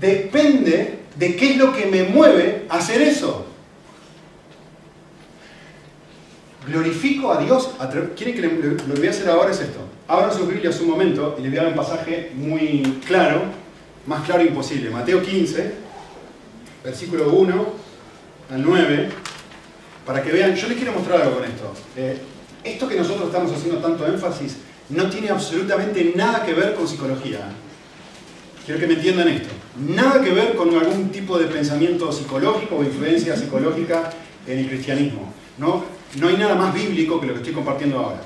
depende de qué es lo que me mueve a hacer eso. Glorifico a Dios. ¿Quieren que lo que voy a hacer ahora es esto? Abran sus Biblias un momento y les voy a dar un pasaje muy claro, más claro imposible. Mateo 15, versículo 1 al 9, para que vean, yo les quiero mostrar algo con esto. Eh, esto que nosotros estamos haciendo tanto énfasis no tiene absolutamente nada que ver con psicología. Quiero que me entiendan esto. Nada que ver con algún tipo de pensamiento psicológico o influencia psicológica en el cristianismo. No, no hay nada más bíblico que lo que estoy compartiendo ahora.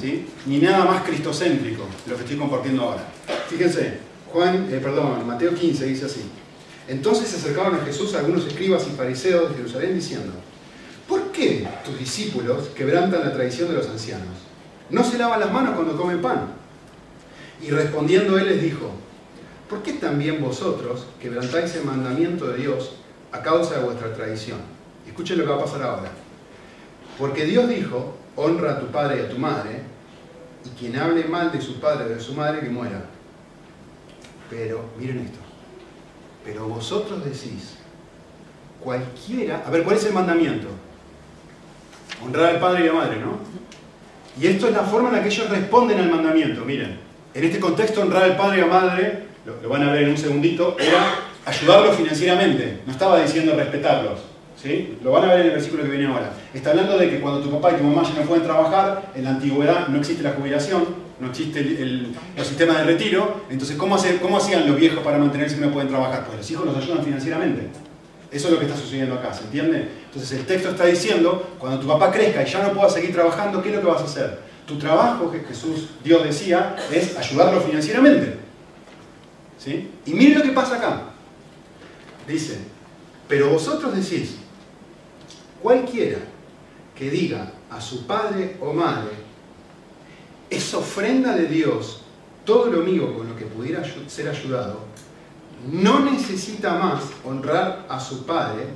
¿sí? Ni nada más cristocéntrico de lo que estoy compartiendo ahora. Fíjense, Juan, eh, perdón, Mateo 15 dice así. Entonces se acercaron a Jesús algunos escribas y fariseos de Jerusalén diciendo, ¿por qué tus discípulos quebrantan la tradición de los ancianos? ¿No se lavan las manos cuando comen pan? Y respondiendo él les dijo, ¿por qué también vosotros quebrantáis el mandamiento de Dios a causa de vuestra tradición? Escuchen lo que va a pasar ahora. Porque Dios dijo, honra a tu padre y a tu madre, y quien hable mal de su padre o de su madre, que muera. Pero, miren esto, pero vosotros decís, cualquiera, a ver, ¿cuál es el mandamiento? Honrar al padre y a la madre, ¿no? Y esto es la forma en la que ellos responden al mandamiento, miren. En este contexto, honrar al padre y a la madre lo, van a ver en un segundito, era ayudarlos financieramente. No estaba diciendo respetarlos. ¿sí? Lo van a ver en el versículo que viene ahora. Está hablando de que cuando tu papá y tu mamá ya no pueden trabajar, en la antigüedad no existe la jubilación, no existe el, sistema de retiro. Entonces, ¿cómo, ¿cómo hacían los viejos para mantenerse que no pueden trabajar? Pues los hijos los ayudan financieramente. Eso es lo que está sucediendo acá, ¿se entiende? Entonces el texto está diciendo, cuando tu papá crezca y ya no pueda seguir trabajando, ¿qué es lo que vas a hacer? Tu trabajo, que Jesús, Dios decía, es ayudarlo financieramente. Y miren lo que pasa acá. Dice, Pero vosotros decís, cualquiera que diga a su padre o madre, es ofrenda de Dios todo lo mío con lo que pudiera ser ayudado, no necesita más honrar a su padre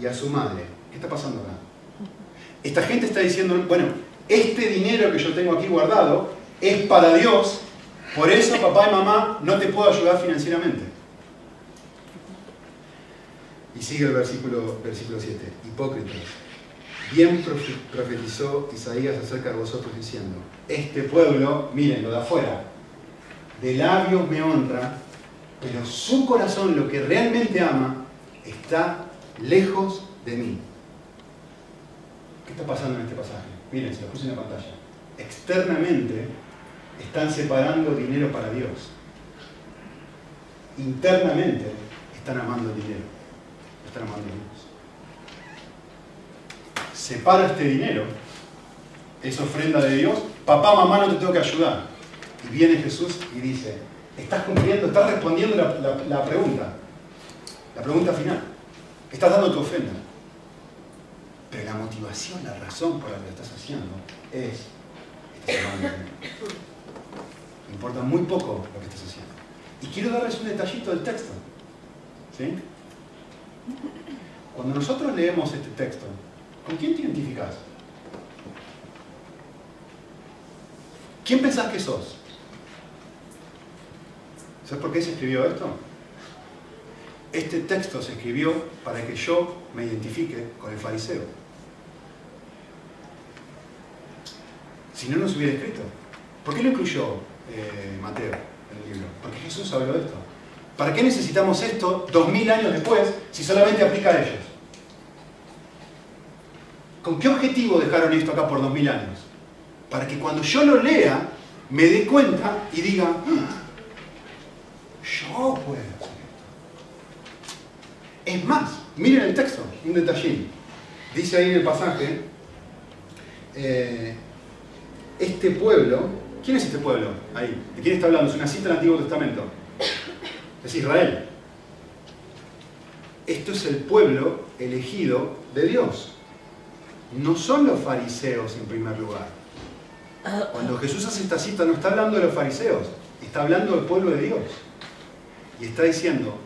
y a su madre. ¿Qué está pasando acá? Esta gente está diciendo, bueno, este dinero que yo tengo aquí guardado es para Dios, por eso papá y mamá no te puedo ayudar financieramente. Y sigue el versículo, versículo 7. Hipócritas. Bien profetizó Isaías acerca de vosotros diciendo, este pueblo, miren, lo de afuera, de labios me honra, pero su corazón, lo que realmente ama, está lejos de mí. ¿Qué está pasando en este pasaje? Miren, se lo puse en la pantalla. Externamente están separando dinero para Dios. Internamente están amando el dinero. Están amando a Dios. Separa este dinero, es ofrenda de Dios. Papá, mamá, no te tengo que ayudar y viene Jesús y dice, estás cumpliendo, estás respondiendo la, pregunta, la pregunta final. Estás dando tu ofrenda. Pero la motivación, la razón por la que lo estás haciendo es, importa muy poco lo que estás haciendo. Y quiero darles un detallito del texto. ¿Sí? Cuando nosotros leemos este texto, ¿con quién te identificas? ¿Quién pensás que sos? ¿Sabes por qué se escribió esto? Este texto se escribió para que yo me identifique con el fariseo. Si no, no se hubiera escrito. ¿Por qué lo incluyó eh, Mateo en el libro? Porque Jesús habló de esto. ¿Para qué necesitamos esto dos mil años después si solamente aplica a ellos? ¿Con qué objetivo dejaron esto acá por dos mil años? Para que cuando yo lo lea me dé cuenta y diga, ah, yo puedo hacer esto. Es más, miren el texto, un detallín. Dice ahí en el pasaje, eh, este pueblo, ¿quién es este pueblo? Ahí, ¿de quién está hablando? Es una cita del Antiguo Testamento. Es Israel. Esto es el pueblo elegido de Dios. No son los fariseos en primer lugar. Cuando Jesús hace esta cita no está hablando de los fariseos, está hablando del pueblo de Dios. Y está diciendo,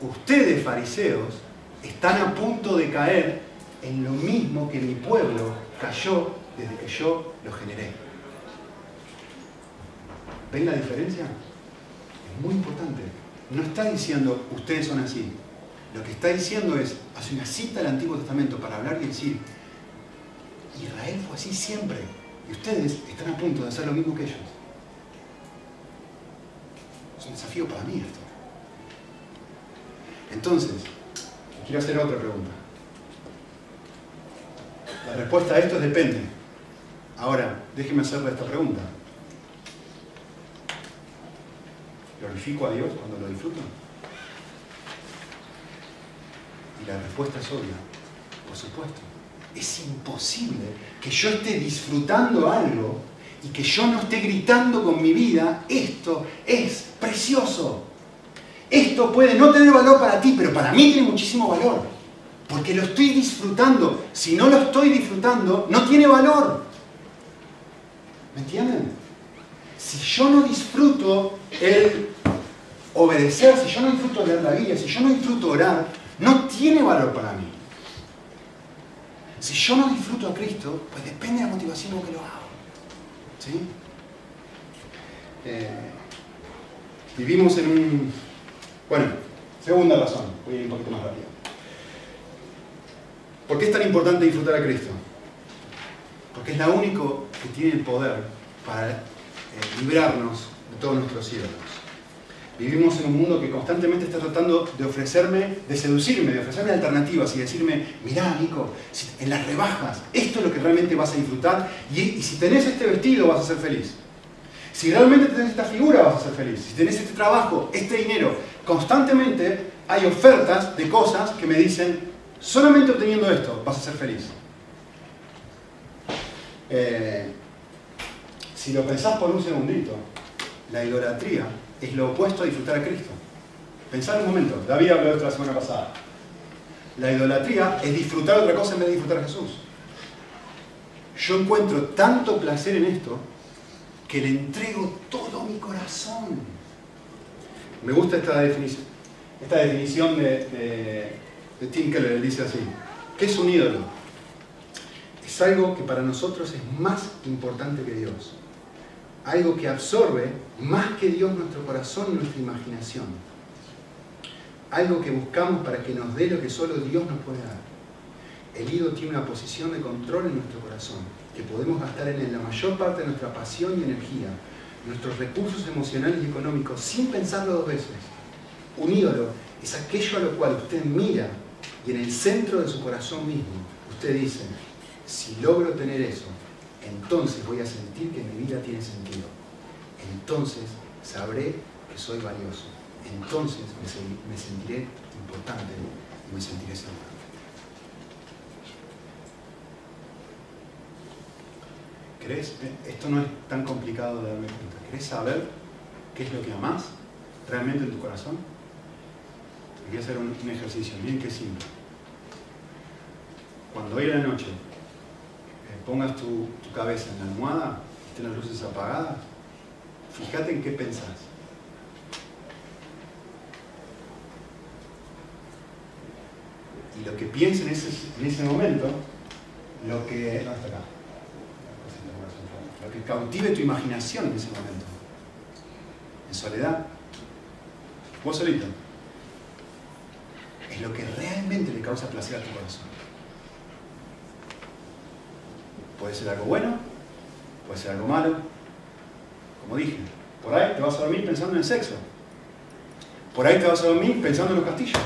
ustedes fariseos están a punto de caer en lo mismo que mi pueblo cayó desde que yo lo generé. ¿Ven la diferencia? Es muy importante. No está diciendo, ustedes son así. Lo que está diciendo es, hace una cita al Antiguo Testamento para hablar y decir, Israel fue así siempre. Y ustedes están a punto de hacer lo mismo que ellos. Es un desafío para mí esto. Entonces, quiero hacer otra pregunta. La respuesta a esto es depende. Ahora, déjeme hacerle esta pregunta. ¿Glorifico a Dios cuando lo disfruto? Y la respuesta es obvia. Por supuesto. Es imposible que yo esté disfrutando algo y que yo no esté gritando con mi vida, esto es precioso. Esto puede no tener valor para ti, pero para mí tiene muchísimo valor. Porque lo estoy disfrutando. Si no lo estoy disfrutando, no tiene valor. ¿Me entienden? Si yo no disfruto el obedecer, si yo no disfruto leer la Biblia, si yo no disfruto orar, no tiene valor para mí. Si yo no disfruto a Cristo, pues depende de la motivación con que lo hago. ¿Sí? Eh, vivimos en un... Bueno, segunda razón, voy a ir un poquito más rápido. ¿Por qué es tan importante disfrutar a Cristo? Porque es la único que tiene el poder para eh, librarnos de todos nuestros ídolos. Vivimos en un mundo que constantemente está tratando de ofrecerme, de seducirme, de ofrecerme alternativas y decirme, mirá, Nico, en las rebajas, esto es lo que realmente vas a disfrutar y, si tenés este vestido vas a ser feliz. Si realmente tenés esta figura vas a ser feliz. Si tenés este trabajo, este dinero, constantemente hay ofertas de cosas que me dicen, solamente obteniendo esto vas a ser feliz. Eh, si lo pensás por un segundito, la idolatría es lo opuesto a disfrutar a Cristo. Pensad un momento, David habló de esto la semana pasada. La idolatría es disfrutar otra cosa en vez de disfrutar a Jesús. Yo encuentro tanto placer en esto que le entrego todo mi corazón. Me gusta esta definición, esta definición de, de, Tim Keller, dice así. ¿Qué es un ídolo? Es algo que para nosotros es más importante que Dios. Algo que absorbe más que Dios nuestro corazón y nuestra imaginación. Algo que buscamos para que nos dé lo que solo Dios nos puede dar. El ídolo tiene una posición de control en nuestro corazón, que podemos gastar en la mayor parte de nuestra pasión y energía, nuestros recursos emocionales y económicos, sin pensarlo dos veces. Un ídolo es aquello a lo cual usted mira y en el centro de su corazón mismo usted dice, si logro tener eso, entonces voy a sentir que mi vida tiene sentido. Entonces sabré que soy valioso. Entonces me, sentiré importante y me sentiré seguro. ¿Crees? Esto no es tan complicado de darme cuenta. ¿Querés saber qué es lo que amás realmente en tu corazón? Voy a hacer un, ejercicio, bien que simple. Cuando hoy la noche eh, pongas tu, cabeza en la almohada, estén las luces apagadas, fíjate en qué pensás. Y lo que pienses en ese, en ese momento, lo que... Acá que cautive tu imaginación en ese momento. En soledad, vos solito. Es lo que realmente le causa placer a tu corazón. Puede ser algo bueno, puede ser algo malo. Como dije, por ahí te vas a dormir pensando en el sexo. Por ahí te vas a dormir pensando en los castillos.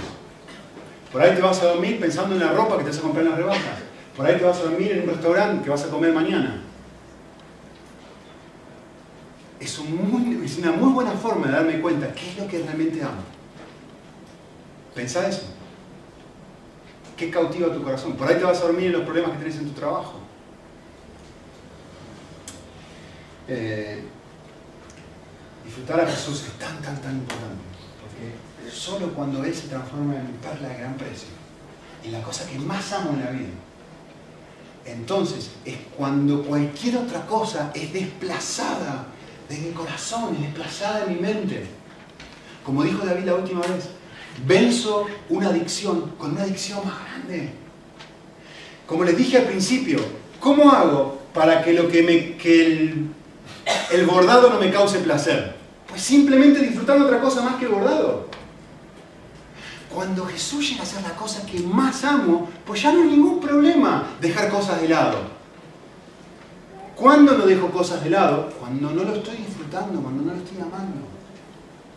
Por ahí te vas a dormir pensando en la ropa que te vas a comprar en las rebajas. Por ahí te vas a dormir en un restaurante que vas a comer mañana es, una muy buena forma de darme cuenta qué es lo que realmente amo. Pensá eso. ¿Qué cautiva tu corazón? Por ahí te vas a dormir en los problemas que tenés en tu trabajo. Eh, disfrutar a Jesús es tan, tan, tan importante. Porque solo cuando Él se transforma en mi perla de gran precio, en la cosa que más amo en la vida, entonces es cuando cualquier otra cosa es desplazada de mi corazón, es desplazada de mi mente. Como dijo David la última vez, venzo una adicción con una adicción más grande. Como les dije al principio, ¿cómo hago para que, lo que, me, que el bordado no me cause placer? Pues simplemente disfrutando otra cosa más que el bordado. Cuando Jesús llega a ser la cosa que más amo, pues ya no hay ningún problema dejar cosas de lado. ¿Cuándo no dejo cosas de lado? Cuando no lo estoy disfrutando, cuando no lo estoy amando.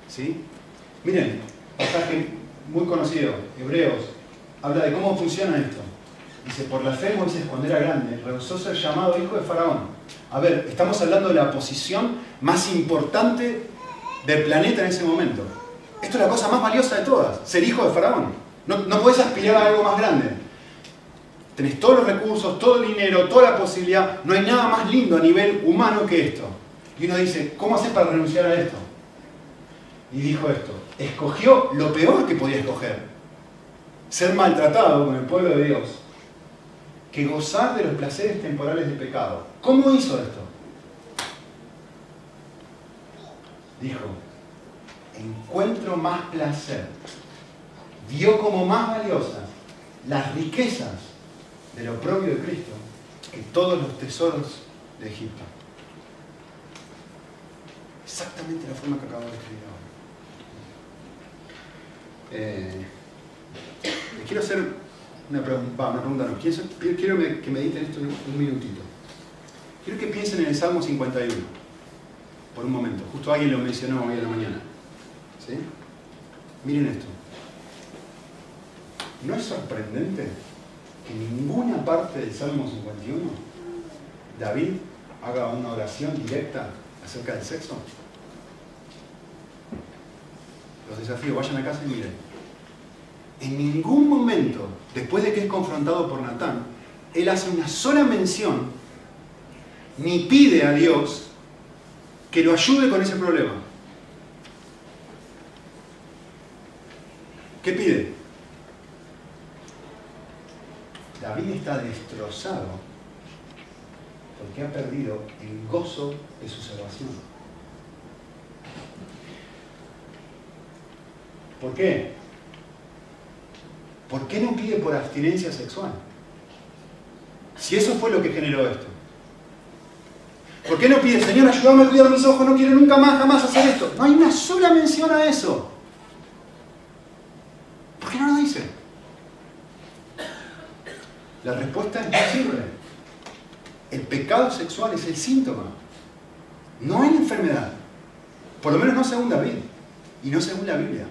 ¿Sí? Miren, pasaje muy conocido, Hebreos, habla de cómo funciona esto. Dice, por la fe Moisés cuando era grande rehusó ser llamado hijo de Faraón. A ver, estamos hablando de la posición más importante del planeta en ese momento. Esto es la cosa más valiosa de todas, ser hijo de Faraón. No, no puedes aspirar a algo más grande tenés todos los recursos, todo el dinero, toda la posibilidad, no hay nada más lindo a nivel humano que esto. Y uno dice, ¿cómo haces para renunciar a esto? Y dijo esto, escogió lo peor que podía escoger, ser maltratado con el pueblo de Dios, que gozar de los placeres temporales del pecado. ¿Cómo hizo esto? Dijo, encuentro más placer, vio como más valiosas las riquezas de lo propio de Cristo que todos los tesoros de Egipto. Exactamente la forma que acabo de escribir ahora. Eh, quiero hacer una pregunta, una pregunta no, quiero, que mediten esto un, minutito. Quiero que piensen en el Salmo 51, por un momento. Justo alguien lo mencionó hoy en la mañana. ¿Sí? Miren esto. ¿No es sorprendente en ninguna parte del Salmo 51 David haga una oración directa acerca del sexo? Los desafío, vayan a casa y miren. En ningún momento, después de que es confrontado por Natán, él hace una sola mención, ni pide a Dios que lo ayude con ese problema. ¿Qué pide? está destrozado porque ha perdido el gozo de su salvación. ¿Por qué? ¿Por qué no pide por abstinencia sexual? Si eso fue lo que generó esto. ¿Por qué no pide, Señor, ayúdame a cuidar mis ojos, no quiero nunca más, jamás hacer esto? No hay una sola mención a eso. ¿Por qué no lo dice? La respuesta es simple. El pecado sexual es el síntoma. No hay enfermedad. Por lo menos no según David. Y no según la Biblia.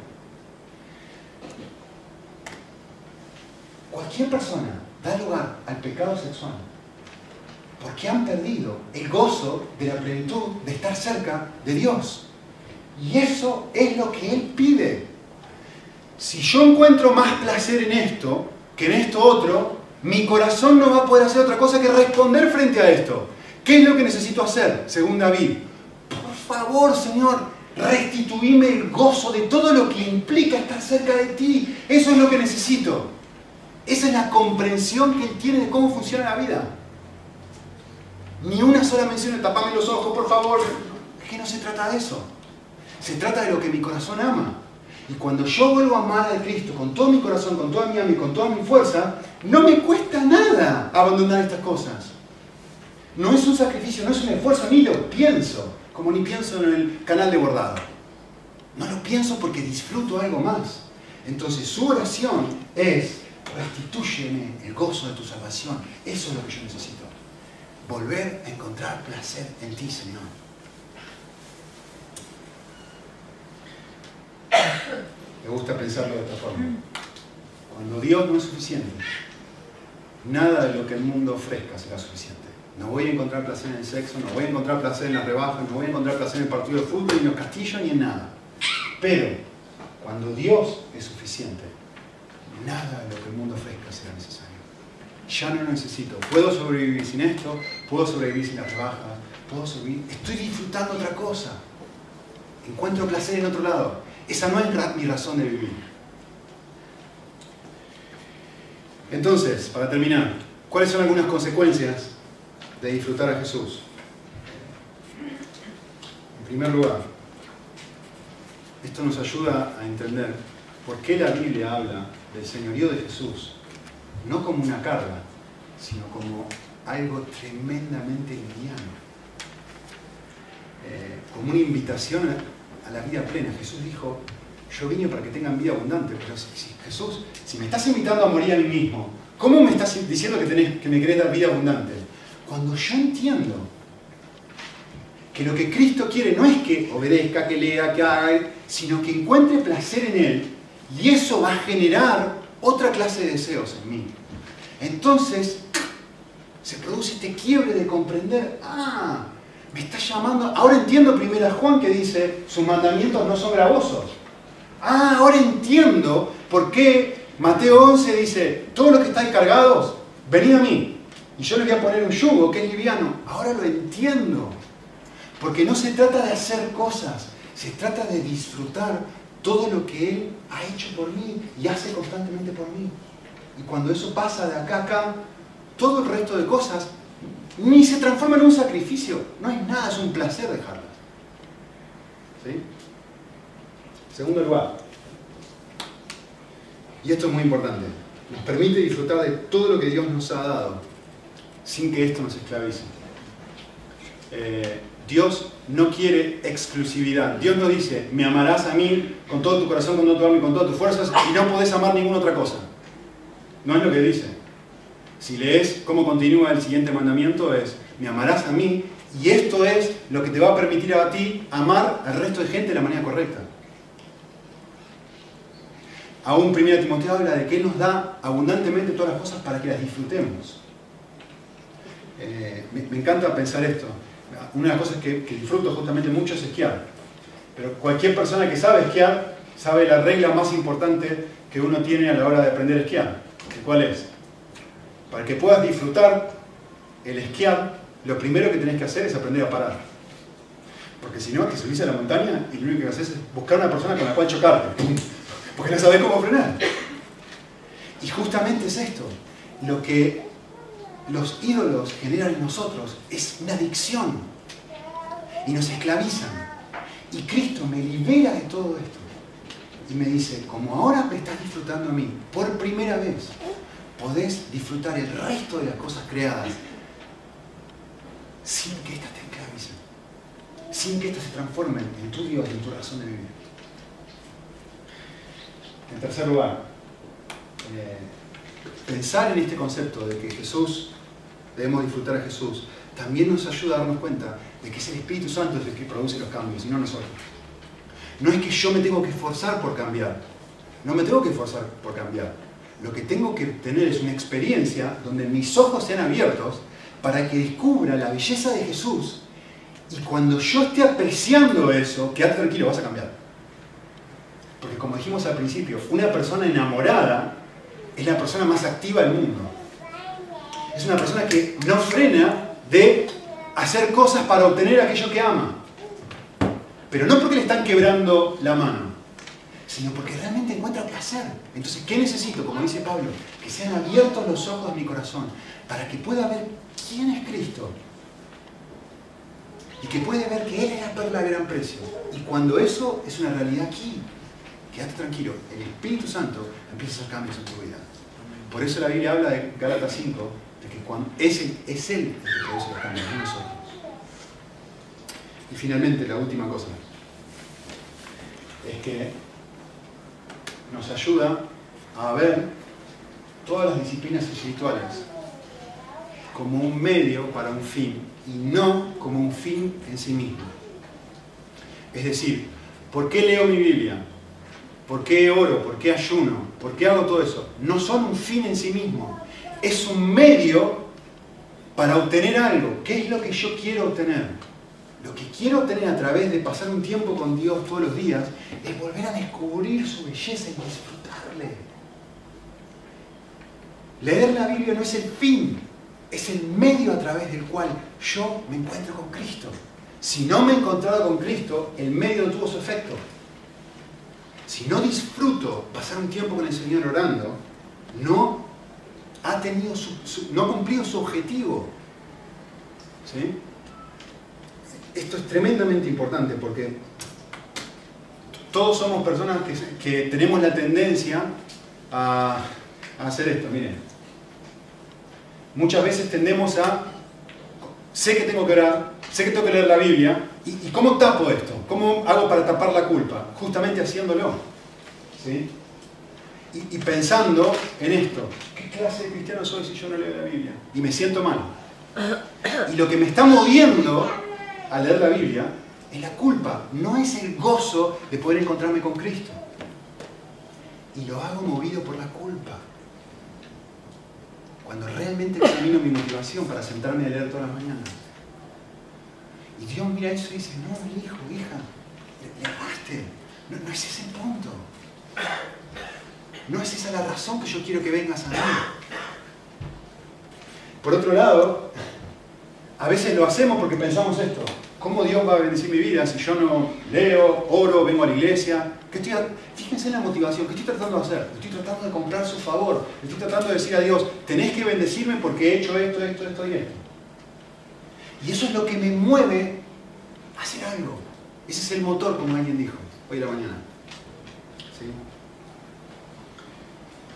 Cualquier persona da lugar al pecado sexual porque han perdido el gozo de la plenitud de estar cerca de Dios. Y eso es lo que Él pide. Si yo encuentro más placer en esto que en esto otro, mi corazón no va a poder hacer otra cosa que responder frente a esto. ¿Qué es lo que necesito hacer, según David? Por favor, Señor, restituime el gozo de todo lo que implica estar cerca de ti. Eso es lo que necesito. Esa es la comprensión que él tiene de cómo funciona la vida. Ni una sola mención de tapame los ojos, por favor. Es que no se trata de eso. Se trata de lo que mi corazón ama. Y cuando yo vuelvo a amar a Cristo con todo mi corazón, con toda mi alma y con toda mi fuerza, no me cuesta nada abandonar estas cosas. No es un sacrificio, no es un esfuerzo, ni lo pienso, como ni pienso en el canal de bordado. No lo pienso porque disfruto algo más. Entonces su oración es, restituyeme el gozo de tu salvación. Eso es lo que yo necesito volver a encontrar placer en ti, Señor. Me gusta pensarlo de esta forma. Cuando Dios no es suficiente, nada de lo que el mundo ofrezca será suficiente. No voy a encontrar placer en el sexo, no voy a encontrar placer en las rebajas, no voy a encontrar placer en el partido de fútbol, ni en los castillos, ni en nada. Pero cuando Dios es suficiente, nada de lo que el mundo ofrezca será necesario ya no lo necesito. Puedo sobrevivir sin esto, puedo sobrevivir sin la rebaja, puedo sobrevivir. Estoy disfrutando otra cosa. Encuentro placer en otro lado. Esa no es mi razón de vivir. Entonces, para terminar, ¿cuáles son algunas consecuencias de disfrutar a Jesús? En primer lugar, esto nos ayuda a entender por qué la Biblia habla del señorío de Jesús no como una carga, sino como algo tremendamente liviano, eh, como una invitación a, la vida plena. Jesús dijo, yo vine para que tengan vida abundante, pero si, Jesús, si me estás invitando a morir a mí mismo, ¿cómo me estás diciendo que, que me querés dar vida abundante? Cuando yo entiendo que lo que Cristo quiere no es que obedezca, que lea, que haga, sino que encuentre placer en Él, y eso va a generar otra clase de deseos en mí. Entonces, se produce este quiebre de comprender, ah, me está llamando, ahora entiendo primero a Juan que dice, sus mandamientos no son gravosos. Ah, ahora entiendo por qué Mateo 11 dice, todos los que estáis cargados, venid a mí. Y yo les voy a poner un yugo que es liviano. Ahora lo entiendo. Porque no se trata de hacer cosas, se trata de disfrutar todo lo que Él ha hecho por mí y hace constantemente por mí. Y cuando eso pasa de acá a acá, todo el resto de cosas ni se transforma en un sacrificio. No hay nada, es un placer dejarlas. ¿Sí? Segundo lugar, y esto es muy importante, nos permite disfrutar de todo lo que Dios nos ha dado sin que esto nos esclavice. Eh, Dios no quiere exclusividad. Dios no dice, me amarás a mí con todo tu corazón, con todo tu alma y con todas tus fuerzas y no podés amar ninguna otra cosa. No es lo que dice. Si lees cómo continúa el siguiente mandamiento es, me amarás a mí y esto es lo que te va a permitir a ti amar al resto de gente de la manera correcta. Aún 1 Timoteo habla de que Él nos da abundantemente todas las cosas para que las disfrutemos. Eh, me encanta pensar esto una de las cosas que, disfruto justamente mucho es esquiar. Pero cualquier persona que sabe esquiar sabe la regla más importante que uno tiene a la hora de aprender a esquiar. ¿Cuál es? Para que puedas disfrutar el esquiar, lo primero que tenés que hacer es aprender a parar. Porque si no, que subís a la montaña y lo único que haces es buscar una persona con la cual chocarte. Porque no sabés cómo frenar. Y justamente es esto. Lo que los ídolos generan en nosotros es una adicción y nos esclavizan. Y Cristo me libera de todo esto y me dice, como ahora me estás disfrutando a mí, por primera vez, podés disfrutar el resto de las cosas creadas sin que éstas te esclavicen, sin que éstas se transformen en tu Dios y en tu razón de vivir. En tercer lugar, eh, pensar en este concepto de que Jesús, debemos disfrutar a Jesús, también nos ayuda a darnos cuenta de que es el Espíritu Santo el que produce los cambios y no nosotros. No es que yo me tengo que esforzar por cambiar. No me tengo que esforzar por cambiar. Lo que tengo que tener es una experiencia donde mis ojos sean abiertos para que descubra la belleza de Jesús. Y cuando yo esté apreciando eso, quédate tranquilo, vas a cambiar. Porque como dijimos al principio, una persona enamorada es la persona más activa del mundo. Es una persona que no frena de hacer cosas para obtener aquello que ama. Pero no porque le están quebrando la mano, sino porque realmente encuentra placer. Entonces, ¿qué necesito? Como dice Pablo, que sean abiertos los ojos de mi corazón para que pueda ver quién es Cristo. Y que pueda ver que Él es la perla de gran precio. Y cuando eso es una realidad aquí, quédate tranquilo, el Espíritu Santo empieza a hacer cambios en tu vida. Por eso la Biblia habla de Gálatas 5, de que cuando es, Él, es Él el que produce los cambios, no nosotros. Y finalmente, la última cosa, es que nos ayuda a ver todas las disciplinas espirituales como un medio para un fin y no como un fin en sí mismo. Es decir, ¿por qué leo mi Biblia? ¿Por qué oro? ¿Por qué ayuno? ¿Por qué hago todo eso? No son un fin en sí mismo. Es un medio para obtener algo. ¿Qué es lo que yo quiero obtener? Lo que quiero obtener a través de pasar un tiempo con Dios todos los días es volver a descubrir su belleza y disfrutarle. Leer la Biblia no es el fin, es el medio a través del cual yo me encuentro con Cristo. Si no me he encontrado con Cristo, el medio tuvo su efecto. Si no disfruto pasar un tiempo con el Señor orando, no ha tenido no ha cumplido su objetivo. ¿Sí? esto es tremendamente importante porque todos somos personas que, tenemos la tendencia a, hacer esto, miren. Muchas veces tendemos a, sé que tengo que orar, sé que tengo que leer la Biblia, ¿y, cómo tapo esto? ¿Cómo hago para tapar la culpa? Justamente haciéndolo. ¿sí? Y, pensando en esto, ¿qué clase de cristiano soy si yo no leo la Biblia? Y me siento mal. Y lo que me está moviendo al leer la Biblia es la culpa, no es el gozo de poder encontrarme con Cristo. Y lo hago movido por la culpa. Cuando realmente examino mi motivación para sentarme a leer todas las mañanas. Y Dios mira eso y dice, no, mi hijo, hija, le, le No, es ese el punto. No es esa la razón que yo quiero que vengas a mí. Por otro lado, a veces lo hacemos porque pensamos esto. ¿Cómo Dios va a bendecir mi vida si yo no leo, oro, vengo a la iglesia? fíjense en la motivación, ¿qué estoy tratando de hacer? Estoy tratando de comprar su favor. Estoy tratando de decir a Dios, tenés que bendecirme porque he hecho esto, esto, esto y esto. Y eso es lo que me mueve a hacer algo. Ese es el motor, como alguien dijo hoy en la mañana.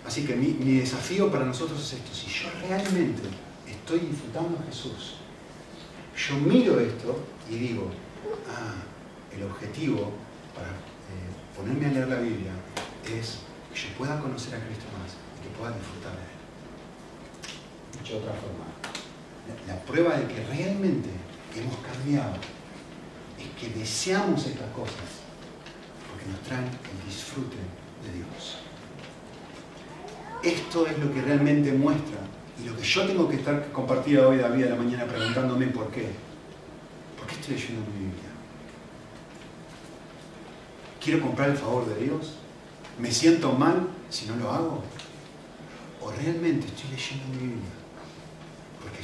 Así que mi, mi desafío para nosotros es esto. Si yo realmente estoy disfrutando a Jesús, yo miro esto y digo, ah, el objetivo para eh, ponerme a leer la Biblia es que yo pueda conocer a Cristo más y que pueda disfrutar de Él. Dicho de otra forma, la, prueba de que realmente hemos cambiado es que deseamos estas cosas porque nos traen el disfrute de Dios. Esto es lo que realmente muestra y lo que yo tengo que estar compartido hoy, David, de la mañana preguntándome por qué. ¿Por qué estoy leyendo mi Biblia? ¿Quiero comprar el favor de Dios? ¿Me siento mal si no lo hago? ¿O realmente estoy leyendo mi Biblia?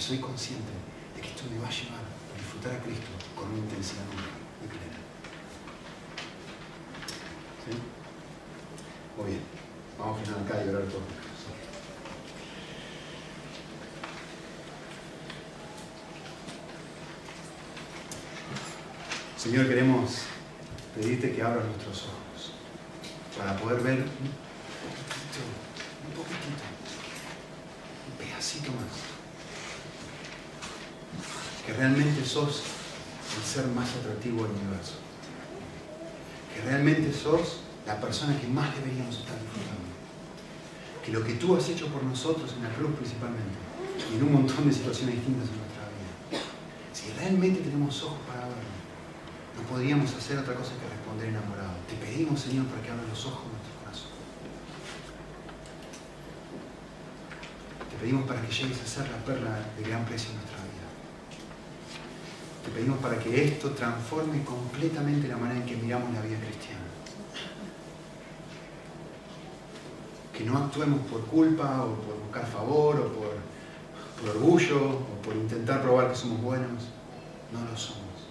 soy consciente de que esto me va a llevar a disfrutar a Cristo con una intensidad muy, plena. ¿Sí? Muy bien, vamos a frenar acá y orar por Señor, queremos pedirte que abras nuestros ojos para poder ver un poquitito, un poquitito, un pedacito más que realmente sos el ser más atractivo del universo. Que realmente sos la persona que más deberíamos estar disfrutando. Que lo que tú has hecho por nosotros en la cruz principalmente y en un montón de situaciones distintas en nuestra vida. Si realmente tenemos ojos para verlo, no podríamos hacer otra cosa que responder enamorado. Te pedimos, Señor, para que abras los ojos de nuestro corazón. Te pedimos para que llegues a ser la perla de gran precio en nuestra. Te pedimos para que esto transforme completamente la manera en que miramos la vida cristiana. Que no actuemos por culpa o por buscar favor o por, orgullo o por intentar probar que somos buenos. No lo somos.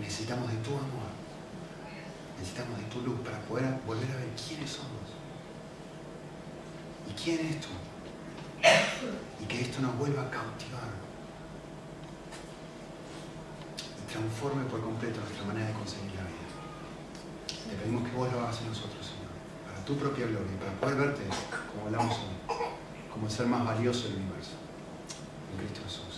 Necesitamos de tu amor. Necesitamos de tu luz para poder volver a ver quiénes somos. ¿Y quién es tú? Y que esto nos vuelva a cautivar. Y transforme por completo nuestra manera de conseguir la vida. Te pedimos que vos lo hagas en nosotros, Señor. Para tu propia gloria y para poder verte, como hablamos hoy, como el ser más valioso del universo. En Cristo Jesús.